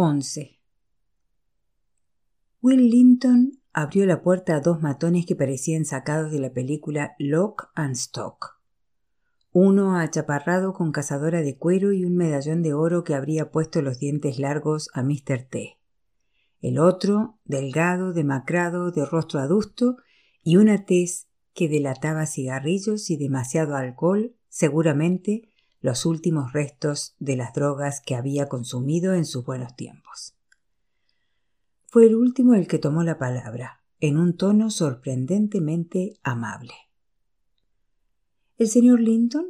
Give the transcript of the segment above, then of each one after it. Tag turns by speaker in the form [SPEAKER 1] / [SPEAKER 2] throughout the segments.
[SPEAKER 1] 11. Will Linton abrió la puerta a dos matones que parecían sacados de la película Lock and Stock. Uno achaparrado con cazadora de cuero y un medallón de oro que habría puesto los dientes largos a Mr. T. El otro, delgado, demacrado, de rostro adusto y una tez que delataba cigarrillos y demasiado alcohol, seguramente los últimos restos de las drogas que había consumido en sus buenos tiempos. Fue el último el que tomó la palabra, en un tono sorprendentemente amable. ¿El señor Linton?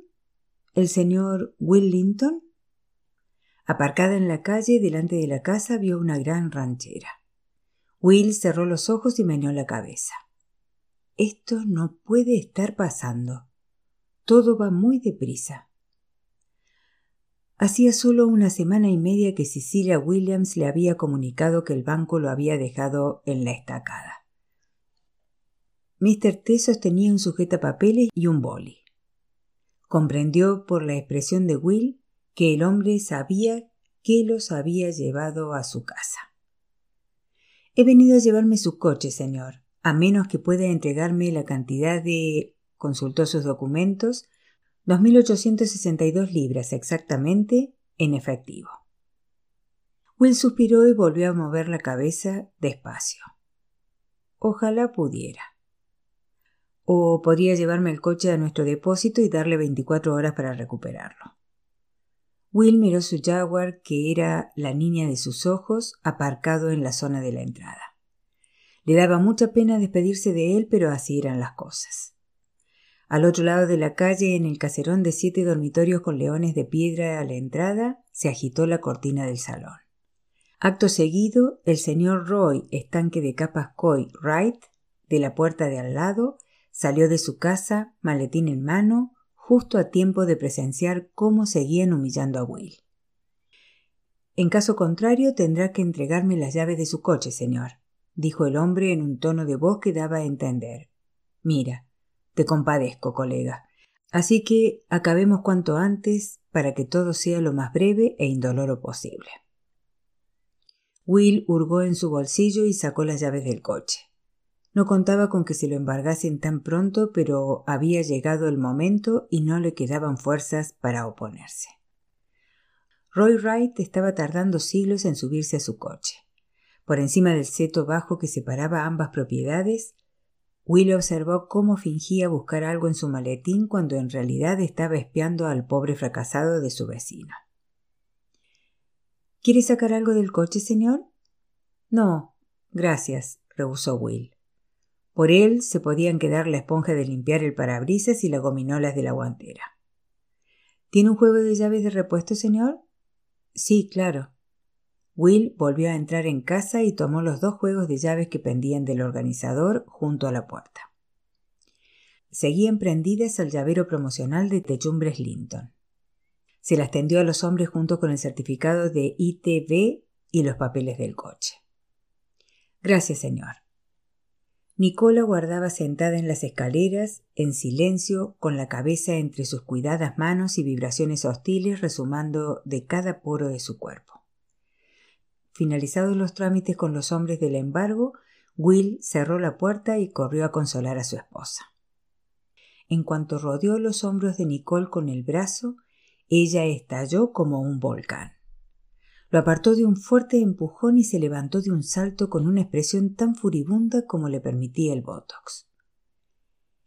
[SPEAKER 1] ¿El señor Will Linton? Aparcada en la calle delante de la casa vio una gran ranchera. Will cerró los ojos y meneó la cabeza. Esto no puede estar pasando. Todo va muy deprisa. Hacía solo una semana y media que Cecilia Williams le había comunicado que el banco lo había dejado en la estacada. Mr. T sostenía un sujetapapeles y un boli. Comprendió por la expresión de Will que el hombre sabía que los había llevado a su casa. He venido a llevarme su coche, señor, a menos que pueda entregarme la cantidad de. consultó sus documentos 2.862 libras exactamente en efectivo. Will suspiró y volvió a mover la cabeza despacio. Ojalá pudiera. O podría llevarme el coche a nuestro depósito y darle 24 horas para recuperarlo. Will miró su Jaguar, que era la niña de sus ojos, aparcado en la zona de la entrada. Le daba mucha pena despedirse de él, pero así eran las cosas. Al otro lado de la calle, en el caserón de siete dormitorios con leones de piedra a la entrada, se agitó la cortina del salón. Acto seguido, el señor Roy, estanque de capas Coy Wright, de la puerta de al lado, salió de su casa, maletín en mano, justo a tiempo de presenciar cómo seguían humillando a Will. En caso contrario, tendrá que entregarme las llaves de su coche, señor, dijo el hombre en un tono de voz que daba a entender. Mira, te compadezco, colega. Así que acabemos cuanto antes para que todo sea lo más breve e indoloro posible. Will hurgó en su bolsillo y sacó las llaves del coche. No contaba con que se lo embargasen tan pronto, pero había llegado el momento y no le quedaban fuerzas para oponerse. Roy Wright estaba tardando siglos en subirse a su coche. Por encima del seto bajo que separaba ambas propiedades, Will observó cómo fingía buscar algo en su maletín cuando en realidad estaba espiando al pobre fracasado de su vecino. ¿Quiere sacar algo del coche, señor? No, gracias, rehusó Will. Por él se podían quedar la esponja de limpiar el parabrisas y las gominolas de la guantera. ¿Tiene un juego de llaves de repuesto, señor? Sí, claro. Will volvió a entrar en casa y tomó los dos juegos de llaves que pendían del organizador junto a la puerta. Seguían prendidas al llavero promocional de Techumbres Linton. Se las tendió a los hombres junto con el certificado de ITV y los papeles del coche. Gracias, señor. Nicola guardaba sentada en las escaleras, en silencio, con la cabeza entre sus cuidadas manos y vibraciones hostiles resumando de cada poro de su cuerpo. Finalizados los trámites con los hombres del embargo, Will cerró la puerta y corrió a consolar a su esposa. En cuanto rodeó los hombros de Nicole con el brazo, ella estalló como un volcán. Lo apartó de un fuerte empujón y se levantó de un salto con una expresión tan furibunda como le permitía el botox.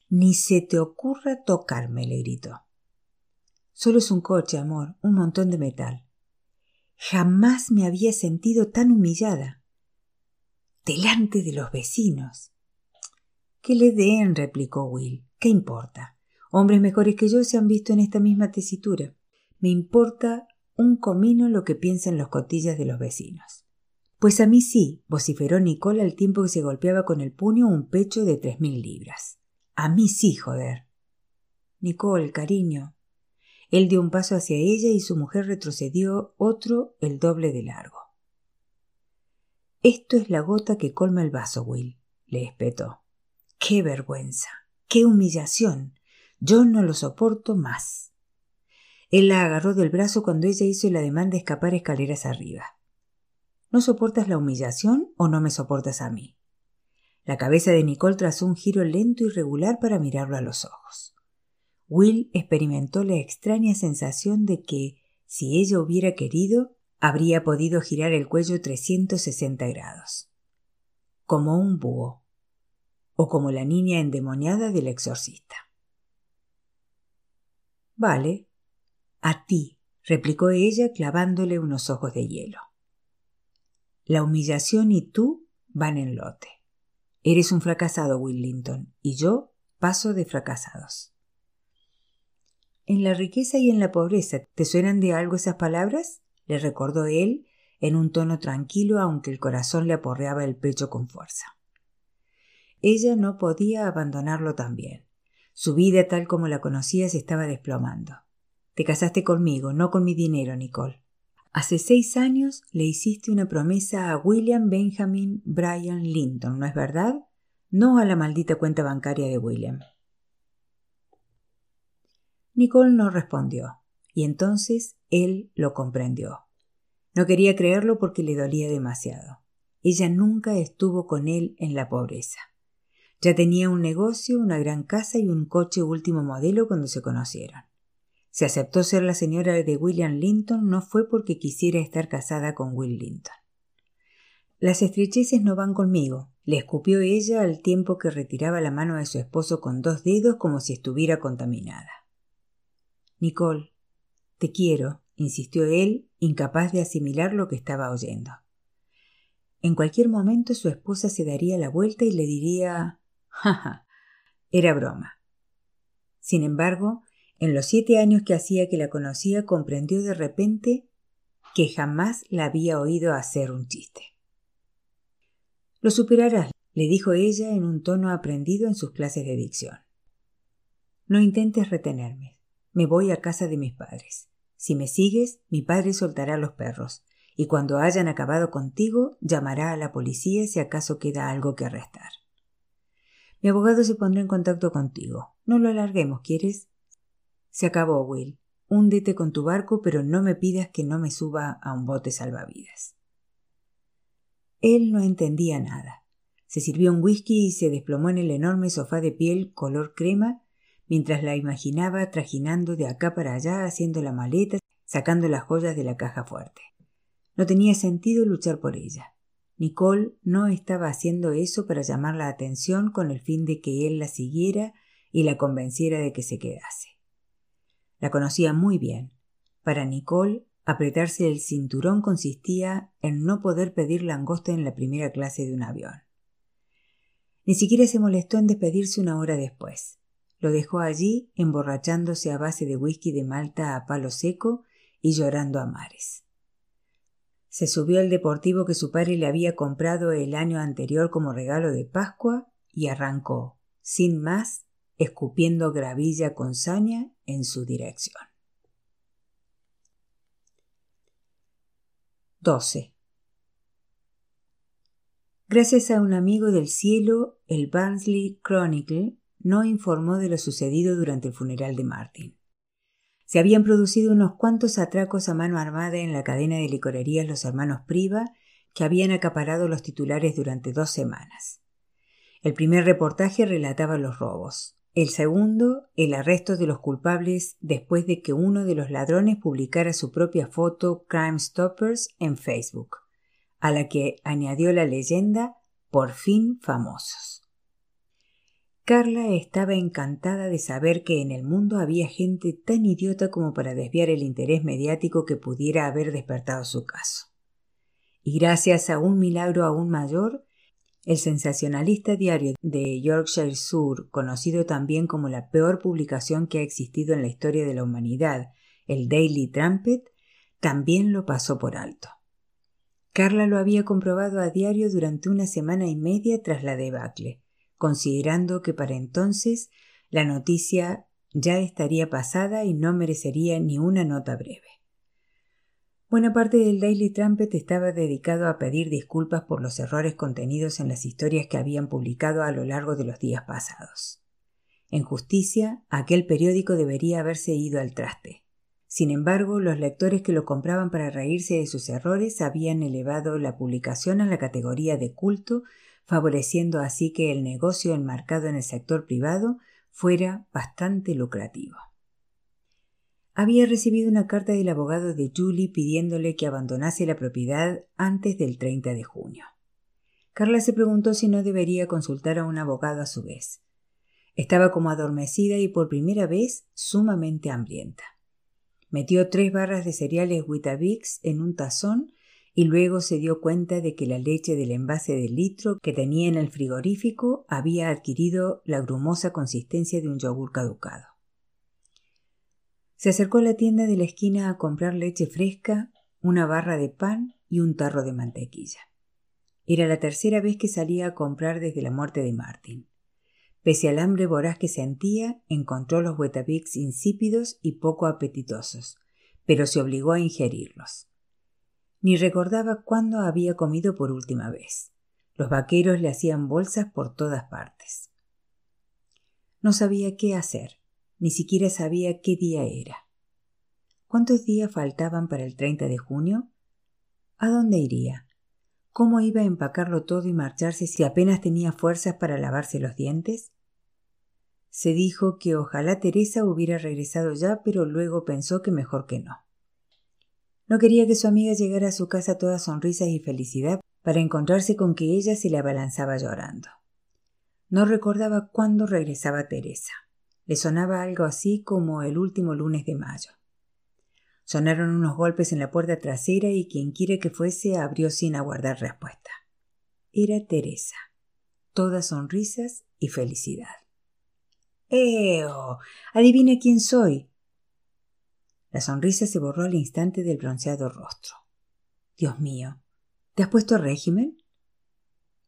[SPEAKER 1] Ni se te ocurra tocarme, le gritó. Solo es un coche, amor, un montón de metal. Jamás me había sentido tan humillada. Delante de los vecinos. Que le den, replicó Will. ¿Qué importa? Hombres mejores que yo se han visto en esta misma tesitura. Me importa un comino lo que piensan los cotillas de los vecinos. Pues a mí sí, vociferó Nicole al tiempo que se golpeaba con el puño un pecho de tres mil libras. A mí sí, joder. Nicole, cariño, él dio un paso hacia ella y su mujer retrocedió otro el doble de largo. Esto es la gota que colma el vaso, Will, le espetó. ¡Qué vergüenza! ¡Qué humillación! Yo no lo soporto más. Él la agarró del brazo cuando ella hizo el ademán de escapar escaleras arriba. ¿No soportas la humillación o no me soportas a mí? La cabeza de Nicole trazó un giro lento y regular para mirarlo a los ojos. Will experimentó la extraña sensación de que, si ella hubiera querido, habría podido girar el cuello 360 grados. Como un búho. O como la niña endemoniada del exorcista. Vale. A ti, replicó ella clavándole unos ojos de hielo. La humillación y tú van en lote. Eres un fracasado, Will Linton, y yo paso de fracasados. En la riqueza y en la pobreza, ¿te suenan de algo esas palabras? le recordó él en un tono tranquilo, aunque el corazón le aporreaba el pecho con fuerza. Ella no podía abandonarlo también. Su vida tal como la conocía se estaba desplomando. Te casaste conmigo, no con mi dinero, Nicole. Hace seis años le hiciste una promesa a William Benjamin Bryan Linton, ¿no es verdad? No a la maldita cuenta bancaria de William. Nicole no respondió, y entonces él lo comprendió. No quería creerlo porque le dolía demasiado. Ella nunca estuvo con él en la pobreza. Ya tenía un negocio, una gran casa y un coche último modelo cuando se conocieron. Si aceptó ser la señora de William Linton no fue porque quisiera estar casada con Will Linton. Las estrecheces no van conmigo, le escupió ella al tiempo que retiraba la mano de su esposo con dos dedos como si estuviera contaminada. Nicole, te quiero, insistió él, incapaz de asimilar lo que estaba oyendo. En cualquier momento su esposa se daría la vuelta y le diría ja. Era broma. Sin embargo, en los siete años que hacía que la conocía, comprendió de repente que jamás la había oído hacer un chiste. Lo superarás, le dijo ella en un tono aprendido en sus clases de dicción. No intentes retenerme. Me voy a casa de mis padres. Si me sigues, mi padre soltará a los perros, y cuando hayan acabado contigo, llamará a la policía si acaso queda algo que arrestar. Mi abogado se pondrá en contacto contigo. No lo alarguemos, ¿quieres? Se acabó, Will. Húndete con tu barco, pero no me pidas que no me suba a un bote salvavidas. Él no entendía nada. Se sirvió un whisky y se desplomó en el enorme sofá de piel color crema mientras la imaginaba trajinando de acá para allá, haciendo la maleta, sacando las joyas de la caja fuerte. No tenía sentido luchar por ella. Nicole no estaba haciendo eso para llamar la atención con el fin de que él la siguiera y la convenciera de que se quedase. La conocía muy bien. Para Nicole, apretarse el cinturón consistía en no poder pedir langosta en la primera clase de un avión. Ni siquiera se molestó en despedirse una hora después. Lo dejó allí, emborrachándose a base de whisky de Malta a palo seco y llorando a mares. Se subió al deportivo que su padre le había comprado el año anterior como regalo de Pascua y arrancó, sin más, escupiendo gravilla con saña en su dirección. 12. Gracias a un amigo del cielo, el Barnsley Chronicle no informó de lo sucedido durante el funeral de Martin. Se habían producido unos cuantos atracos a mano armada en la cadena de licorerías Los Hermanos Priva que habían acaparado los titulares durante dos semanas. El primer reportaje relataba los robos. El segundo, el arresto de los culpables después de que uno de los ladrones publicara su propia foto Crime Stoppers en Facebook, a la que añadió la leyenda por fin famosos. Carla estaba encantada de saber que en el mundo había gente tan idiota como para desviar el interés mediático que pudiera haber despertado su caso. Y gracias a un milagro aún mayor, el sensacionalista diario de Yorkshire Sur, conocido también como la peor publicación que ha existido en la historia de la humanidad, el Daily Trumpet, también lo pasó por alto. Carla lo había comprobado a diario durante una semana y media tras la debacle, considerando que para entonces la noticia ya estaría pasada y no merecería ni una nota breve. Buena parte del Daily Trumpet estaba dedicado a pedir disculpas por los errores contenidos en las historias que habían publicado a lo largo de los días pasados. En justicia, aquel periódico debería haberse ido al traste. Sin embargo, los lectores que lo compraban para reírse de sus errores habían elevado la publicación a la categoría de culto, favoreciendo así que el negocio enmarcado en el sector privado fuera bastante lucrativo. Había recibido una carta del abogado de Julie pidiéndole que abandonase la propiedad antes del 30 de junio. Carla se preguntó si no debería consultar a un abogado a su vez. Estaba como adormecida y por primera vez sumamente hambrienta. Metió tres barras de cereales Weetabix en un tazón y luego se dio cuenta de que la leche del envase de litro que tenía en el frigorífico había adquirido la grumosa consistencia de un yogur caducado. Se acercó a la tienda de la esquina a comprar leche fresca, una barra de pan y un tarro de mantequilla. Era la tercera vez que salía a comprar desde la muerte de Martin. Pese al hambre voraz que sentía, encontró los Weetabix insípidos y poco apetitosos, pero se obligó a ingerirlos. Ni recordaba cuándo había comido por última vez. Los vaqueros le hacían bolsas por todas partes. No sabía qué hacer, ni siquiera sabía qué día era. ¿Cuántos días faltaban para el 30 de junio? ¿A dónde iría? ¿Cómo iba a empacarlo todo y marcharse si apenas tenía fuerzas para lavarse los dientes? Se dijo que ojalá Teresa hubiera regresado ya, pero luego pensó que mejor que no. No quería que su amiga llegara a su casa toda sonrisas y felicidad para encontrarse con que ella se le abalanzaba llorando. No recordaba cuándo regresaba Teresa. Le sonaba algo así como el último lunes de mayo. Sonaron unos golpes en la puerta trasera y quien quiera que fuese abrió sin aguardar respuesta. Era Teresa, todas sonrisas y felicidad. ¡Eo! Adivine quién soy. La sonrisa se borró al instante del bronceado rostro. Dios mío, ¿te has puesto régimen?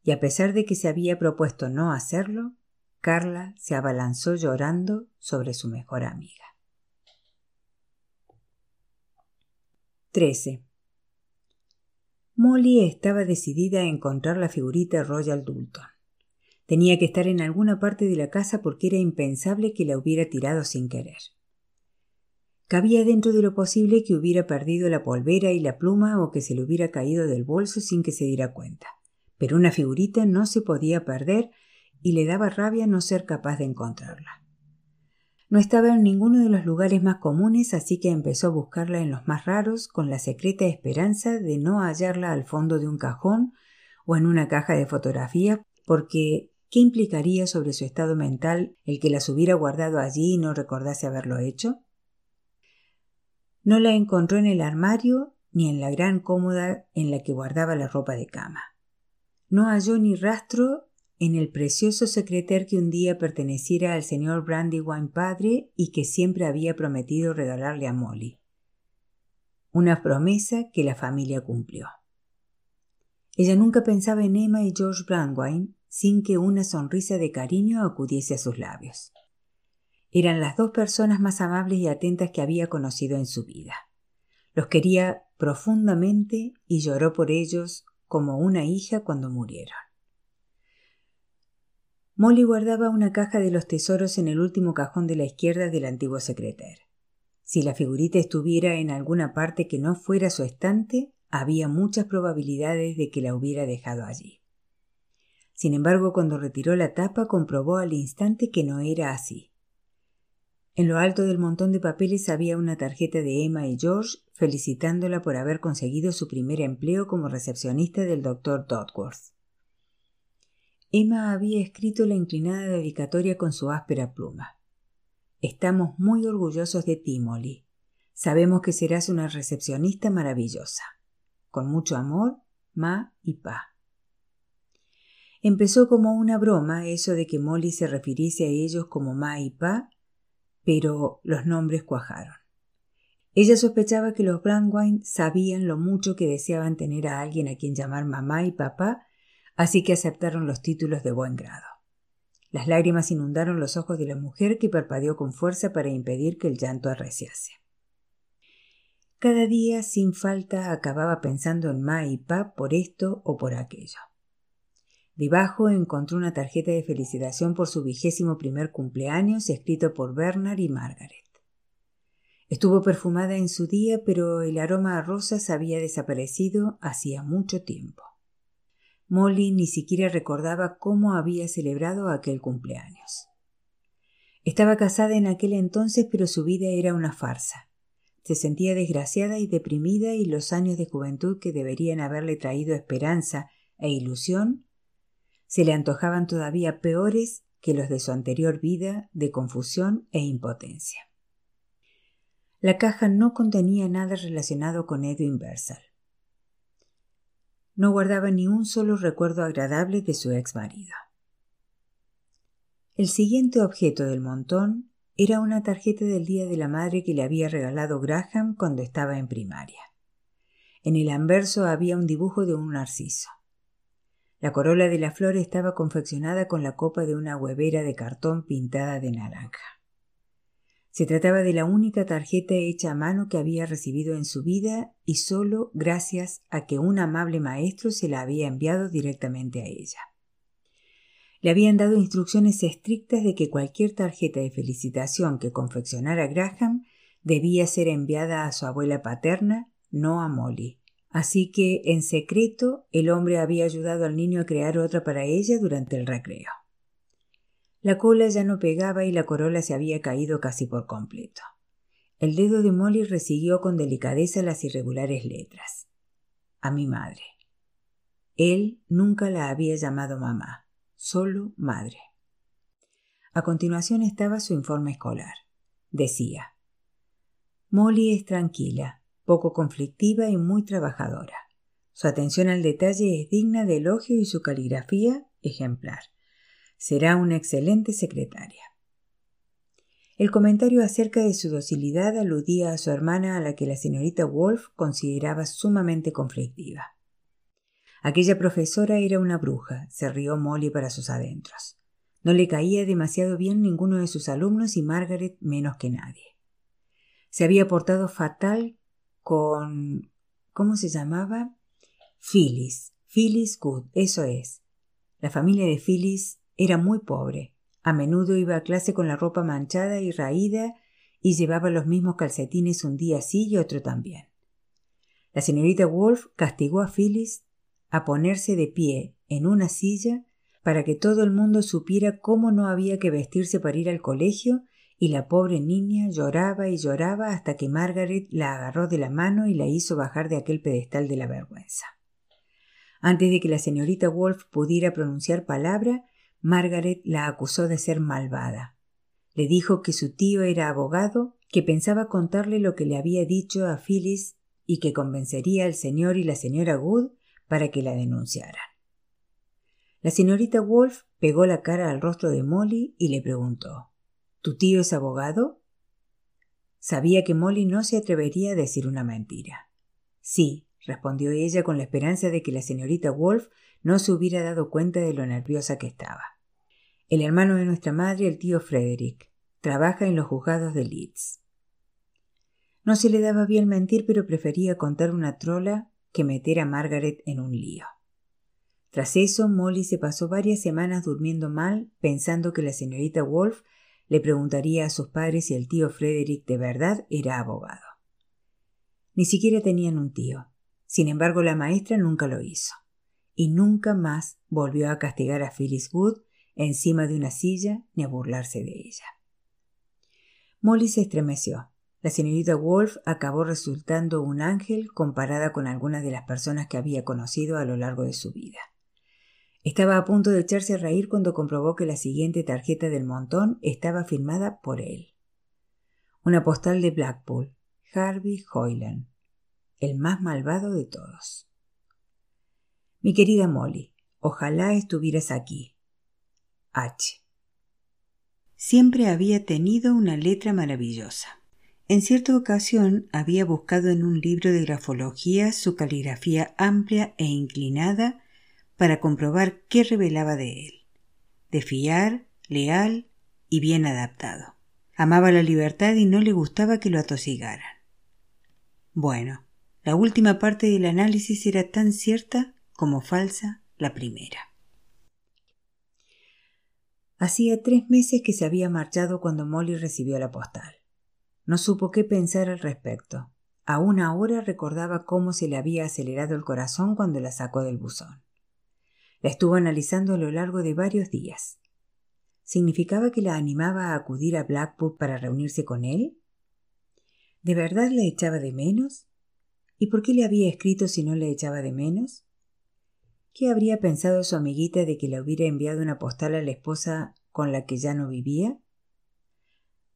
[SPEAKER 1] Y a pesar de que se había propuesto no hacerlo, Carla se abalanzó llorando sobre su mejor amiga. 13. Molly estaba decidida a encontrar la figurita Royal Dulton. Tenía que estar en alguna parte de la casa porque era impensable que la hubiera tirado sin querer. Cabía dentro de lo posible que hubiera perdido la polvera y la pluma o que se le hubiera caído del bolso sin que se diera cuenta. Pero una figurita no se podía perder y le daba rabia no ser capaz de encontrarla. No estaba en ninguno de los lugares más comunes, así que empezó a buscarla en los más raros con la secreta esperanza de no hallarla al fondo de un cajón o en una caja de fotografías, porque ¿qué implicaría sobre su estado mental el que las hubiera guardado allí y no recordase haberlo hecho? No la encontró en el armario ni en la gran cómoda en la que guardaba la ropa de cama. No halló ni rastro en el precioso secreter que un día perteneciera al señor Brandywine padre y que siempre había prometido regalarle a Molly. Una promesa que la familia cumplió. Ella nunca pensaba en Emma y George Brandywine sin que una sonrisa de cariño acudiese a sus labios. Eran las dos personas más amables y atentas que había conocido en su vida. Los quería profundamente y lloró por ellos como una hija cuando murieron. Molly guardaba una caja de los tesoros en el último cajón de la izquierda del antiguo secreter. Si la figurita estuviera en alguna parte que no fuera su estante, había muchas probabilidades de que la hubiera dejado allí. Sin embargo, cuando retiró la tapa, comprobó al instante que no era así. En lo alto del montón de papeles había una tarjeta de Emma y George felicitándola por haber conseguido su primer empleo como recepcionista del doctor Dodworth. Emma había escrito la inclinada dedicatoria con su áspera pluma. Estamos muy orgullosos de ti, Molly. Sabemos que serás una recepcionista maravillosa. Con mucho amor, Ma y Pa. Empezó como una broma eso de que Molly se refiriese a ellos como Ma y Pa, pero los nombres cuajaron. Ella sospechaba que los Brandwine sabían lo mucho que deseaban tener a alguien a quien llamar mamá y papá así que aceptaron los títulos de buen grado. Las lágrimas inundaron los ojos de la mujer que parpadeó con fuerza para impedir que el llanto arreciase. Cada día, sin falta, acababa pensando en Ma y Pa por esto o por aquello. Debajo encontró una tarjeta de felicitación por su vigésimo primer cumpleaños escrito por Bernard y Margaret. Estuvo perfumada en su día, pero el aroma a rosas había desaparecido hacía mucho tiempo. Molly ni siquiera recordaba cómo había celebrado aquel cumpleaños. Estaba casada en aquel entonces, pero su vida era una farsa. Se sentía desgraciada y deprimida y los años de juventud que deberían haberle traído esperanza e ilusión se le antojaban todavía peores que los de su anterior vida de confusión e impotencia. La caja no contenía nada relacionado con Edwin Versal. No guardaba ni un solo recuerdo agradable de su ex marido. El siguiente objeto del montón era una tarjeta del Día de la Madre que le había regalado Graham cuando estaba en primaria. En el anverso había un dibujo de un narciso. La corola de la flor estaba confeccionada con la copa de una huevera de cartón pintada de naranja. Se trataba de la única tarjeta hecha a mano que había recibido en su vida y solo gracias a que un amable maestro se la había enviado directamente a ella. Le habían dado instrucciones estrictas de que cualquier tarjeta de felicitación que confeccionara Graham debía ser enviada a su abuela paterna, no a Molly. Así que, en secreto, el hombre había ayudado al niño a crear otra para ella durante el recreo. La cola ya no pegaba y la corola se había caído casi por completo. El dedo de Molly resiguió con delicadeza las irregulares letras. A mi madre. Él nunca la había llamado mamá, solo madre. A continuación estaba su informe escolar. Decía Molly es tranquila, poco conflictiva y muy trabajadora. Su atención al detalle es digna de elogio y su caligrafía ejemplar. Será una excelente secretaria. El comentario acerca de su docilidad aludía a su hermana a la que la señorita Wolf consideraba sumamente conflictiva. Aquella profesora era una bruja, se rió Molly para sus adentros. No le caía demasiado bien ninguno de sus alumnos y Margaret menos que nadie. Se había portado fatal con... ¿Cómo se llamaba? Phyllis. Phyllis Good, eso es. La familia de Phyllis era muy pobre. A menudo iba a clase con la ropa manchada y raída y llevaba los mismos calcetines un día sí y otro también. La señorita Wolf castigó a Phyllis a ponerse de pie en una silla para que todo el mundo supiera cómo no había que vestirse para ir al colegio y la pobre niña lloraba y lloraba hasta que Margaret la agarró de la mano y la hizo bajar de aquel pedestal de la vergüenza. Antes de que la señorita Wolf pudiera pronunciar palabra, Margaret la acusó de ser malvada. Le dijo que su tío era abogado, que pensaba contarle lo que le había dicho a Phyllis y que convencería al señor y la señora Wood para que la denunciaran. La señorita Wolf pegó la cara al rostro de Molly y le preguntó ¿Tu tío es abogado? Sabía que Molly no se atrevería a decir una mentira. Sí, respondió ella con la esperanza de que la señorita Wolf no se hubiera dado cuenta de lo nerviosa que estaba. El hermano de nuestra madre, el tío Frederick, trabaja en los juzgados de Leeds. No se le daba bien mentir, pero prefería contar una trola que meter a Margaret en un lío. Tras eso, Molly se pasó varias semanas durmiendo mal, pensando que la señorita Wolf le preguntaría a sus padres si el tío Frederick de verdad era abogado. Ni siquiera tenían un tío. Sin embargo, la maestra nunca lo hizo. Y nunca más volvió a castigar a Phyllis Wood encima de una silla ni a burlarse de ella. Molly se estremeció. La señorita Wolf acabó resultando un ángel comparada con algunas de las personas que había conocido a lo largo de su vida. Estaba a punto de echarse a reír cuando comprobó que la siguiente tarjeta del montón estaba firmada por él. Una postal de Blackpool, Harvey Hoyland, el más malvado de todos. Mi querida Molly, ojalá estuvieras aquí. H. Siempre había tenido una letra maravillosa. En cierta ocasión había buscado en un libro de grafología su caligrafía amplia e inclinada para comprobar qué revelaba de él. De fiar, leal y bien adaptado. Amaba la libertad y no le gustaba que lo atosigaran. Bueno, la última parte del análisis era tan cierta como falsa la primera. Hacía tres meses que se había marchado cuando Molly recibió la postal. No supo qué pensar al respecto. Aún ahora recordaba cómo se le había acelerado el corazón cuando la sacó del buzón. La estuvo analizando a lo largo de varios días. ¿Significaba que la animaba a acudir a Blackpool para reunirse con él? ¿De verdad le echaba de menos? ¿Y por qué le había escrito si no le echaba de menos? ¿Qué habría pensado su amiguita de que le hubiera enviado una postal a la esposa con la que ya no vivía?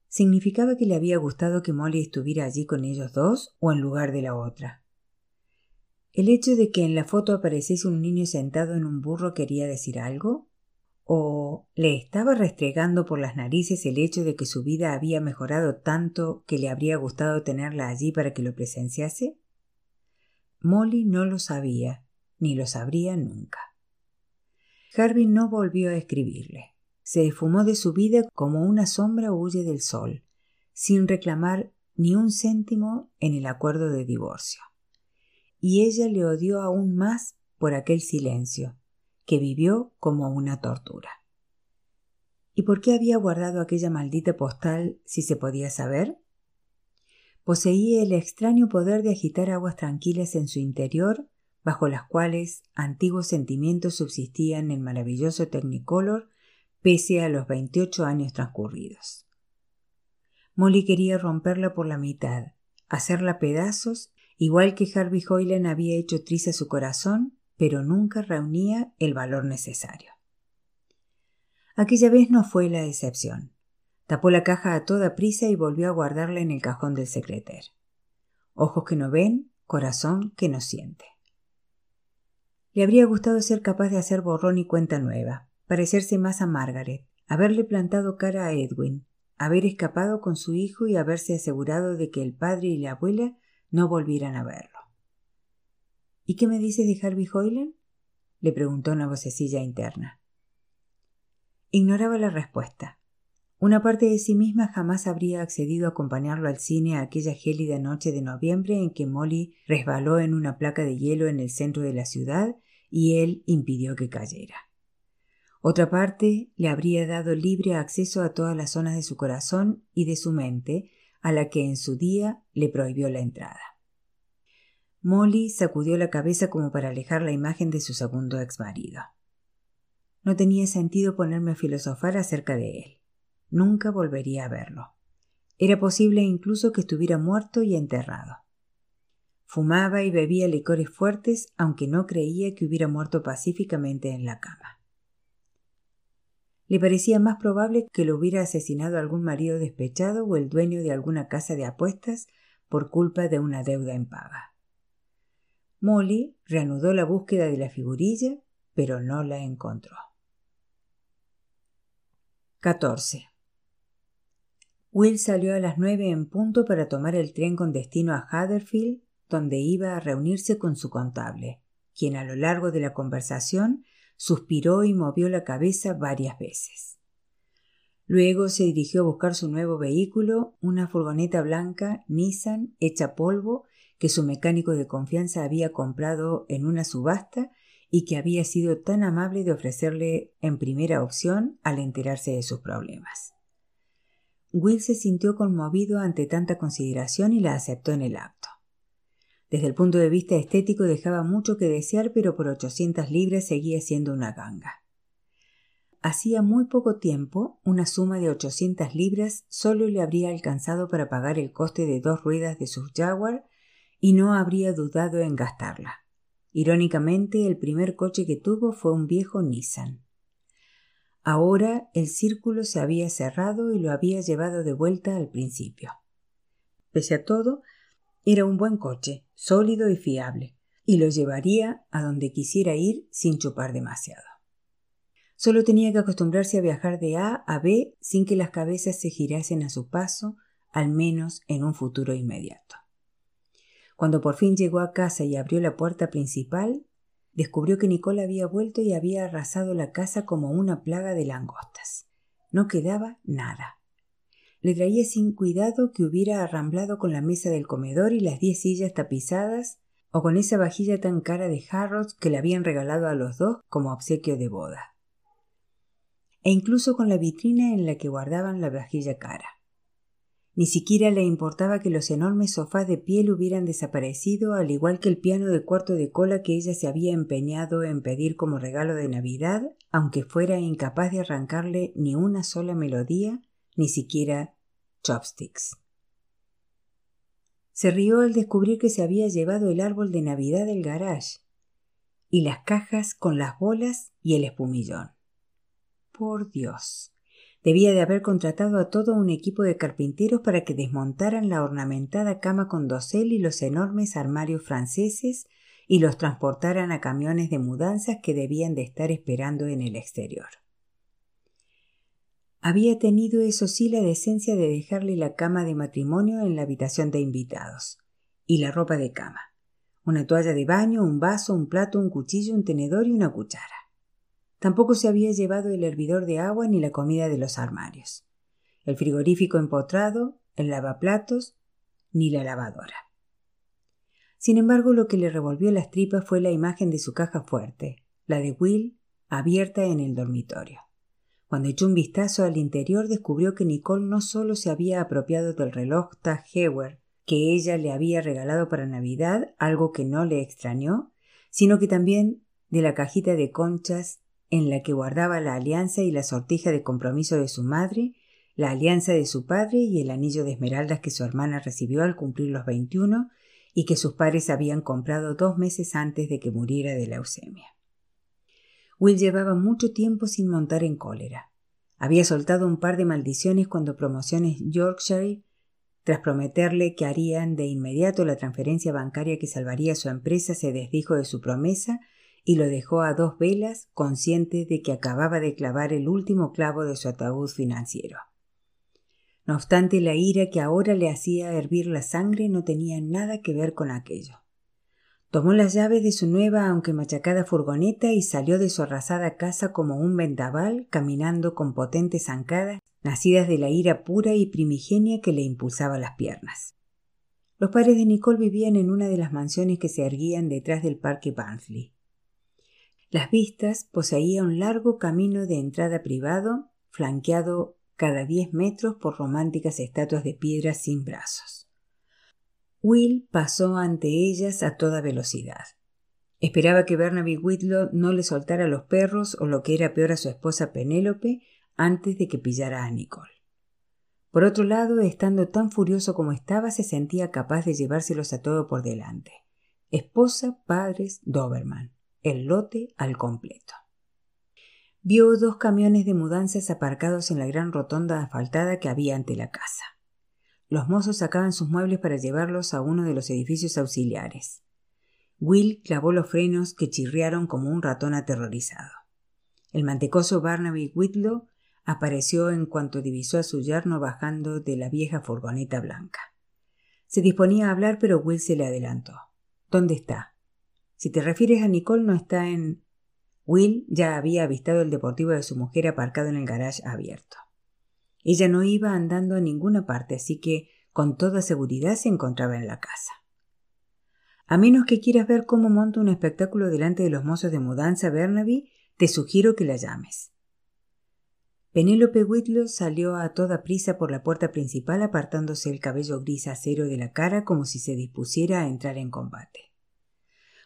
[SPEAKER 1] ¿Significaba que le había gustado que Molly estuviera allí con ellos dos o en lugar de la otra? ¿El hecho de que en la foto apareciese un niño sentado en un burro quería decir algo? ¿O le estaba restregando por las narices el hecho de que su vida había mejorado tanto que le habría gustado tenerla allí para que lo presenciase? Molly no lo sabía, ni lo sabría nunca. Harvey no volvió a escribirle se esfumó de su vida como una sombra huye del sol, sin reclamar ni un céntimo en el acuerdo de divorcio. Y ella le odió aún más por aquel silencio, que vivió como una tortura. ¿Y por qué había guardado aquella maldita postal si se podía saber? Poseía el extraño poder de agitar aguas tranquilas en su interior, bajo las cuales antiguos sentimientos subsistían en maravilloso Technicolor pese a los 28 años transcurridos. Molly quería romperla por la mitad, hacerla pedazos, igual que Harvey Hoyland había hecho trizas su corazón, pero nunca reunía el valor necesario. Aquella vez no fue la excepción. Tapó la caja a toda prisa y volvió a guardarla en el cajón del secreter. Ojos que no ven, corazón que no siente. Le habría gustado ser capaz de hacer borrón y cuenta nueva, parecerse más a Margaret, haberle plantado cara a Edwin, haber escapado con su hijo y haberse asegurado de que el padre y la abuela no volvieran a verlo. ¿Y qué me dices de Harvey Hoyland? le preguntó una vocecilla interna. Ignoraba la respuesta. Una parte de sí misma jamás habría accedido a acompañarlo al cine a aquella gélida noche de noviembre en que Molly resbaló en una placa de hielo en el centro de la ciudad y él impidió que cayera. Otra parte le habría dado libre acceso a todas las zonas de su corazón y de su mente, a la que en su día le prohibió la entrada. Molly sacudió la cabeza como para alejar la imagen de su segundo ex marido. No tenía sentido ponerme a filosofar acerca de él. Nunca volvería a verlo. Era posible incluso que estuviera muerto y enterrado. Fumaba y bebía licores fuertes, aunque no creía que hubiera muerto pacíficamente en la cama. Le parecía más probable que lo hubiera asesinado algún marido despechado o el dueño de alguna casa de apuestas por culpa de una deuda en paga. Molly reanudó la búsqueda de la figurilla, pero no la encontró. 14. Will salió a las nueve en punto para tomar el tren con destino a Huddersfield, donde iba a reunirse con su contable, quien a lo largo de la conversación Suspiró y movió la cabeza varias veces. Luego se dirigió a buscar su nuevo vehículo, una furgoneta blanca Nissan hecha polvo que su mecánico de confianza había comprado en una subasta y que había sido tan amable de ofrecerle en primera opción al enterarse de sus problemas. Will se sintió conmovido ante tanta consideración y la aceptó en el acto. Desde el punto de vista estético dejaba mucho que desear, pero por 800 libras seguía siendo una ganga. Hacía muy poco tiempo, una suma de 800 libras solo le habría alcanzado para pagar el coste de dos ruedas de su Jaguar y no habría dudado en gastarla. Irónicamente, el primer coche que tuvo fue un viejo Nissan. Ahora el círculo se había cerrado y lo había llevado de vuelta al principio. Pese a todo, era un buen coche, sólido y fiable, y lo llevaría a donde quisiera ir sin chupar demasiado. Solo tenía que acostumbrarse a viajar de A a B sin que las cabezas se girasen a su paso, al menos en un futuro inmediato. Cuando por fin llegó a casa y abrió la puerta principal, descubrió que Nicole había vuelto y había arrasado la casa como una plaga de langostas. No quedaba nada. Le traía sin cuidado que hubiera arramblado con la mesa del comedor y las diez sillas tapizadas, o con esa vajilla tan cara de jarros que le habían regalado a los dos como obsequio de boda. E incluso con la vitrina en la que guardaban la vajilla cara. Ni siquiera le importaba que los enormes sofás de piel hubieran desaparecido, al igual que el piano de cuarto de cola que ella se había empeñado en pedir como regalo de Navidad, aunque fuera incapaz de arrancarle ni una sola melodía, ni siquiera chopsticks. Se rió al descubrir que se había llevado el árbol de Navidad del garage y las cajas con las bolas y el espumillón. Por Dios. Debía de haber contratado a todo un equipo de carpinteros para que desmontaran la ornamentada cama con dosel y los enormes armarios franceses y los transportaran a camiones de mudanzas que debían de estar esperando en el exterior. Había tenido eso sí la decencia de dejarle la cama de matrimonio en la habitación de invitados y la ropa de cama, una toalla de baño, un vaso, un plato, un cuchillo, un tenedor y una cuchara. Tampoco se había llevado el hervidor de agua ni la comida de los armarios, el frigorífico empotrado, el lavaplatos, ni la lavadora. Sin embargo, lo que le revolvió las tripas fue la imagen de su caja fuerte, la de Will, abierta en el dormitorio. Cuando echó un vistazo al interior descubrió que Nicole no solo se había apropiado del reloj Tag Heuer que ella le había regalado para Navidad, algo que no le extrañó, sino que también de la cajita de conchas en la que guardaba la alianza y la sortija de compromiso de su madre, la alianza de su padre y el anillo de esmeraldas que su hermana recibió al cumplir los veintiuno y que sus padres habían comprado dos meses antes de que muriera de leucemia. Will llevaba mucho tiempo sin montar en cólera. Había soltado un par de maldiciones cuando Promociones Yorkshire, tras prometerle que harían de inmediato la transferencia bancaria que salvaría su empresa, se desdijo de su promesa y lo dejó a dos velas, consciente de que acababa de clavar el último clavo de su ataúd financiero. No obstante, la ira que ahora le hacía hervir la sangre no tenía nada que ver con aquello. Tomó las llaves de su nueva aunque machacada furgoneta y salió de su arrasada casa como un vendaval, caminando con potentes zancadas, nacidas de la ira pura y primigenia que le impulsaba las piernas. Los padres de Nicole vivían en una de las mansiones que se erguían detrás del parque Barnsley. Las vistas poseía un largo camino de entrada privado, flanqueado cada diez metros por románticas estatuas de piedra sin brazos. Will pasó ante ellas a toda velocidad. Esperaba que Bernaby Whitlow no le soltara los perros o lo que era peor a su esposa Penélope antes de que pillara a Nicole. Por otro lado, estando tan furioso como estaba, se sentía capaz de llevárselos a todo por delante. Esposa, padres, Doberman el lote al completo. Vio dos camiones de mudanzas aparcados en la gran rotonda asfaltada que había ante la casa. Los mozos sacaban sus muebles para llevarlos a uno de los edificios auxiliares. Will clavó los frenos que chirriaron como un ratón aterrorizado. El mantecoso Barnaby Whitlow apareció en cuanto divisó a su yerno bajando de la vieja furgoneta blanca. Se disponía a hablar, pero Will se le adelantó. ¿Dónde está? Si te refieres a Nicole, no está en. Will ya había avistado el deportivo de su mujer aparcado en el garage abierto. Ella no iba andando a ninguna parte, así que con toda seguridad se encontraba en la casa. A menos que quieras ver cómo monta un espectáculo delante de los mozos de mudanza Bernaby, te sugiero que la llames. Penélope Whitlow salió a toda prisa por la puerta principal apartándose el cabello gris acero de la cara como si se dispusiera a entrar en combate.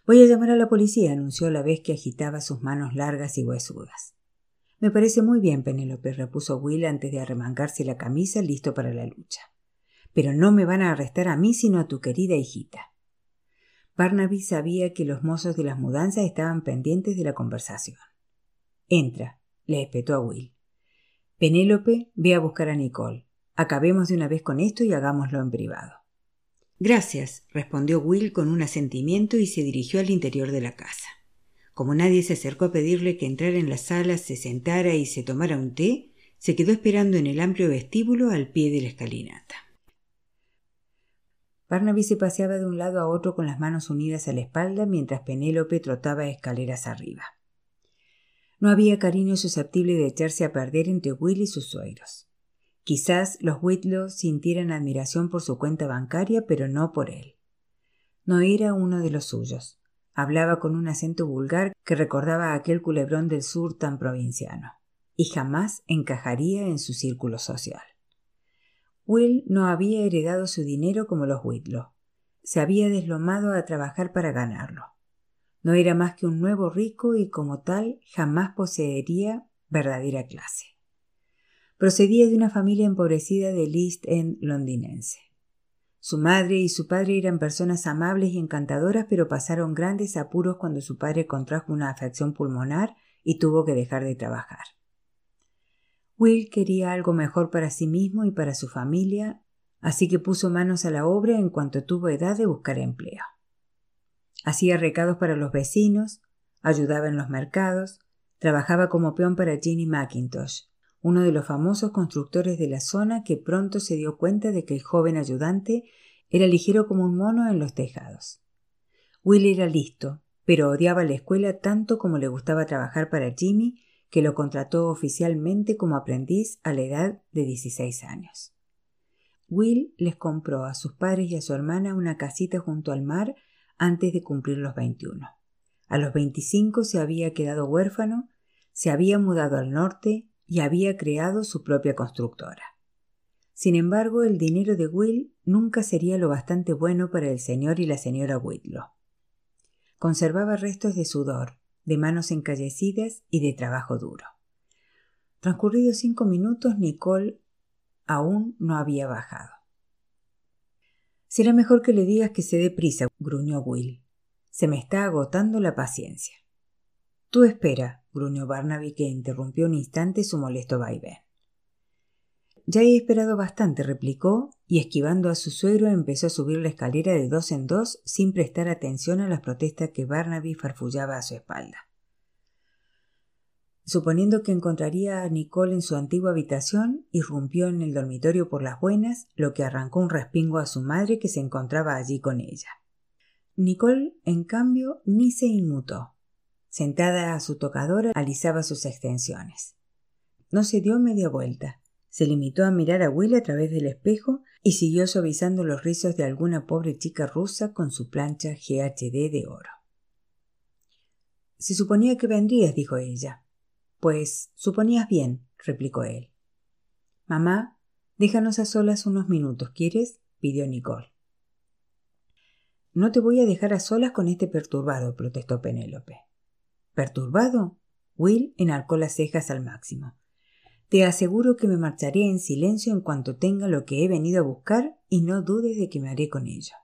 [SPEAKER 1] Voy a llamar a la policía, anunció a la vez que agitaba sus manos largas y huesudas. Me parece muy bien, Penélope, repuso Will antes de arremangarse la camisa, listo para la lucha. Pero no me van a arrestar a mí, sino a tu querida hijita. Barnaby sabía que los mozos de las mudanzas estaban pendientes de la conversación. Entra, le espetó a Will. Penélope, ve a buscar a Nicole. Acabemos de una vez con esto y hagámoslo en privado. Gracias, respondió Will con un asentimiento y se dirigió al interior de la casa. Como nadie se acercó a pedirle que entrara en la sala, se sentara y se tomara un té, se quedó esperando en el amplio vestíbulo al pie de la escalinata. Barnaby se paseaba de un lado a otro con las manos unidas a la espalda mientras Penélope trotaba escaleras arriba. No había cariño susceptible de echarse a perder entre Will y sus suegros. Quizás los Whitlow sintieran admiración por su cuenta bancaria, pero no por él. No era uno de los suyos. Hablaba con un acento vulgar que recordaba aquel culebrón del sur tan provinciano, y jamás encajaría en su círculo social. Will no había heredado su dinero como los Whitlow. Se había deslomado a trabajar para ganarlo. No era más que un nuevo rico y como tal jamás poseería verdadera clase. Procedía de una familia empobrecida del East End londinense. Su madre y su padre eran personas amables y encantadoras, pero pasaron grandes apuros cuando su padre contrajo una afección pulmonar y tuvo que dejar de trabajar. Will quería algo mejor para sí mismo y para su familia, así que puso manos a la obra en cuanto tuvo edad de buscar empleo. Hacía recados para los vecinos, ayudaba en los mercados, trabajaba como peón para Ginny McIntosh, uno de los famosos constructores de la zona que pronto se dio cuenta de que el joven ayudante era ligero como un mono en los tejados. Will era listo, pero odiaba la escuela tanto como le gustaba trabajar para Jimmy, que lo contrató oficialmente como aprendiz a la edad de 16 años. Will les compró a sus padres y a su hermana una casita junto al mar antes de cumplir los 21. A los 25 se había quedado huérfano, se había mudado al norte y había creado su propia constructora. Sin embargo, el dinero de Will nunca sería lo bastante bueno para el señor y la señora Whitlow. Conservaba restos de sudor, de manos encallecidas y de trabajo duro. Transcurridos cinco minutos, Nicole aún no había bajado. Será mejor que le digas que se dé prisa, gruñó Will. Se me está agotando la paciencia. Tú espera, gruñó Barnaby, que interrumpió un instante su molesto vaivén. Ya he esperado bastante, replicó, y esquivando a su suegro empezó a subir la escalera de dos en dos sin prestar atención a las protestas que Barnaby farfullaba a su espalda. Suponiendo que encontraría a Nicole en su antigua habitación, irrumpió en el dormitorio por las buenas, lo que arrancó un respingo a su madre que se encontraba allí con ella. Nicole, en cambio, ni se inmutó. Sentada a su tocadora, alisaba sus extensiones. No se dio media vuelta. Se limitó a mirar a Will a través del espejo y siguió suavizando los rizos de alguna pobre chica rusa con su plancha GHD de oro. Se suponía que vendrías, dijo ella. Pues suponías bien, replicó él. Mamá, déjanos a solas unos minutos, ¿quieres? pidió Nicole. No te voy a dejar a solas con este perturbado, protestó Penélope. ¿Perturbado? Will enarcó las cejas al máximo. Te aseguro que me marcharé en silencio en cuanto tenga lo que he venido a buscar y no dudes de que me haré con ello.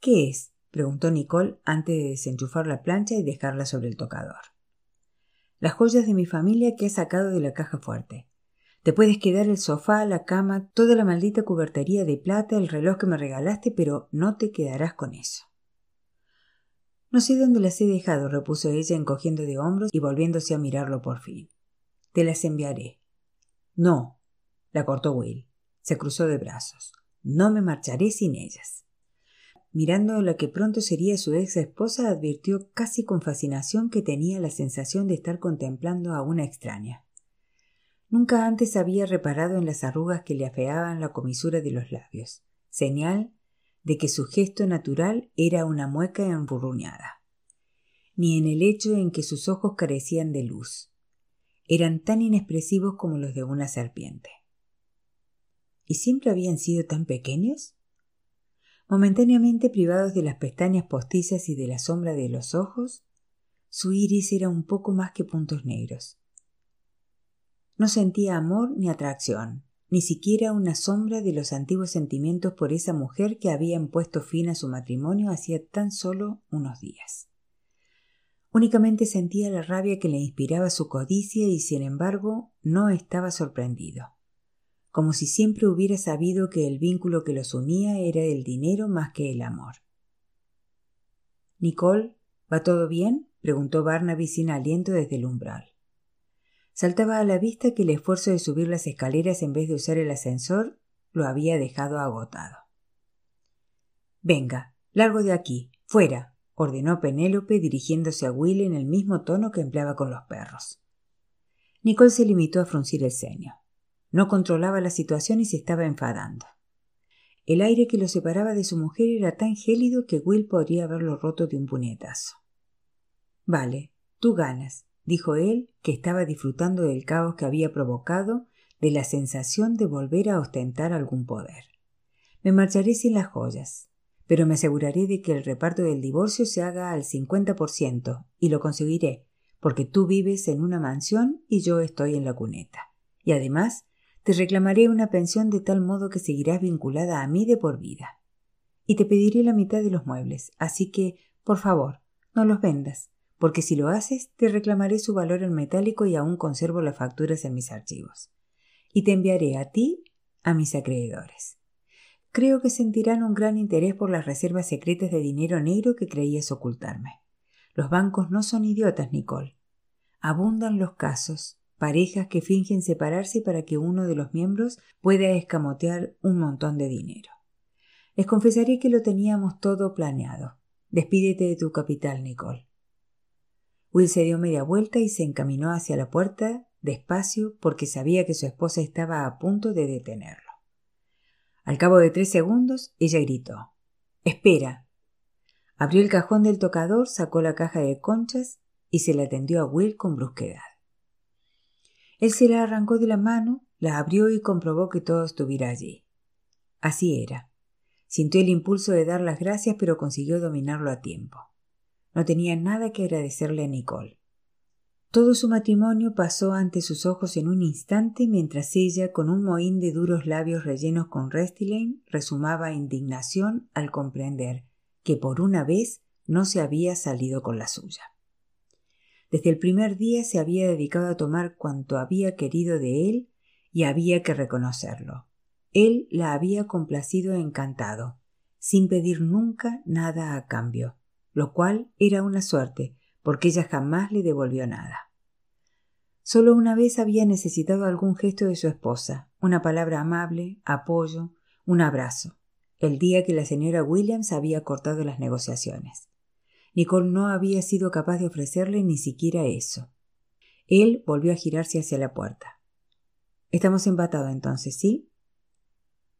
[SPEAKER 1] ¿Qué es? preguntó Nicole antes de desenchufar la plancha y dejarla sobre el tocador. Las joyas de mi familia que he sacado de la caja fuerte. Te puedes quedar el sofá, la cama, toda la maldita cubertería de plata, el reloj que me regalaste, pero no te quedarás con eso. No sé dónde las he dejado, repuso ella encogiendo de hombros y volviéndose a mirarlo por fin. Te las enviaré. No, la cortó Will. Se cruzó de brazos. No me marcharé sin ellas. Mirando la que pronto sería su ex esposa, advirtió casi con fascinación que tenía la sensación de estar contemplando a una extraña. Nunca antes había reparado en las arrugas que le afeaban la comisura de los labios, señal de que su gesto natural era una mueca emburruñada, ni en el hecho en que sus ojos carecían de luz. Eran tan inexpresivos como los de una serpiente. ¿Y siempre habían sido tan pequeños? Momentáneamente privados de las pestañas postizas y de la sombra de los ojos, su iris era un poco más que puntos negros. No sentía amor ni atracción, ni siquiera una sombra de los antiguos sentimientos por esa mujer que habían puesto fin a su matrimonio hacía tan solo unos días. Únicamente sentía la rabia que le inspiraba su codicia y sin embargo no estaba sorprendido, como si siempre hubiera sabido que el vínculo que los unía era el dinero más que el amor. Nicole, ¿va todo bien? preguntó Barnaby sin aliento desde el umbral. Saltaba a la vista que el esfuerzo de subir las escaleras en vez de usar el ascensor lo había dejado agotado. Venga, largo de aquí, fuera, ordenó Penélope dirigiéndose a Will en el mismo tono que empleaba con los perros. Nicole se limitó a fruncir el ceño. No controlaba la situación y se estaba enfadando. El aire que lo separaba de su mujer era tan gélido que Will podría haberlo roto de un puñetazo. Vale, tú ganas, dijo él, que estaba disfrutando del caos que había provocado de la sensación de volver a ostentar algún poder. Me marcharé sin las joyas, pero me aseguraré de que el reparto del divorcio se haga al 50% y lo conseguiré, porque tú vives en una mansión y yo estoy en la cuneta. Y además, te reclamaré una pensión de tal modo que seguirás vinculada a mí de por vida. Y te pediré la mitad de los muebles, así que, por favor, no los vendas, porque si lo haces, te reclamaré su valor en metálico y aún conservo las facturas en mis archivos. Y te enviaré a ti a mis acreedores. Creo que sentirán un gran interés por las reservas secretas de dinero negro que creías ocultarme. Los bancos no son idiotas, Nicole. Abundan los casos, parejas que fingen separarse para que uno de los miembros pueda escamotear un montón de dinero. Les confesaré que lo teníamos todo planeado. Despídete de tu capital, Nicole. Will se dio media vuelta y se encaminó hacia la puerta despacio porque sabía que su esposa estaba a punto de detenerlo. Al cabo de tres segundos, ella gritó Espera. Abrió el cajón del tocador, sacó la caja de conchas y se la tendió a Will con brusquedad. Él se la arrancó de la mano, la abrió y comprobó que todo estuviera allí. Así era. Sintió el impulso de dar las gracias, pero consiguió dominarlo a tiempo. No tenía nada que agradecerle a Nicole. Todo su matrimonio pasó ante sus ojos en un instante mientras ella, con un mohín de duros labios rellenos con Restylane, resumaba indignación al comprender que por una vez no se había salido con la suya. Desde el primer día se había dedicado a tomar cuanto había querido de él y había que reconocerlo. Él la había complacido encantado, sin pedir nunca nada a cambio, lo cual era una suerte, porque ella jamás le devolvió nada. Solo una vez había necesitado algún gesto de su esposa, una palabra amable, apoyo, un abrazo, el día que la señora Williams había cortado las negociaciones. Nicole no había sido capaz de ofrecerle ni siquiera eso. Él volvió a girarse hacia la puerta. Estamos empatados entonces, ¿sí?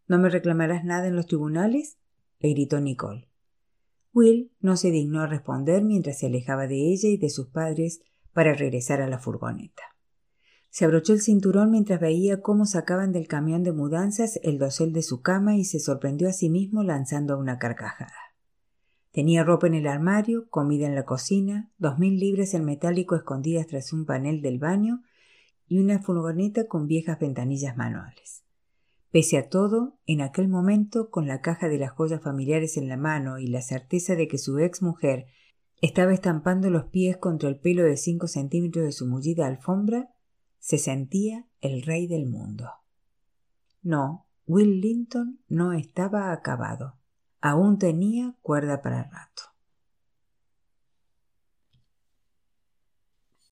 [SPEAKER 1] ¿No me reclamarás nada en los tribunales? le gritó Nicole. Will no se dignó responder mientras se alejaba de ella y de sus padres para regresar a la furgoneta. Se abrochó el cinturón mientras veía cómo sacaban del camión de mudanzas el dosel de su cama y se sorprendió a sí mismo lanzando una carcajada. Tenía ropa en el armario, comida en la cocina, dos mil libras en metálico escondidas tras un panel del baño y una furgoneta con viejas ventanillas manuales. Pese a todo, en aquel momento, con la caja de las joyas familiares en la mano y la certeza de que su ex mujer estaba estampando los pies contra el pelo de cinco centímetros de su mullida alfombra, se sentía el rey del mundo. No, Will Linton no estaba acabado. Aún tenía cuerda para rato.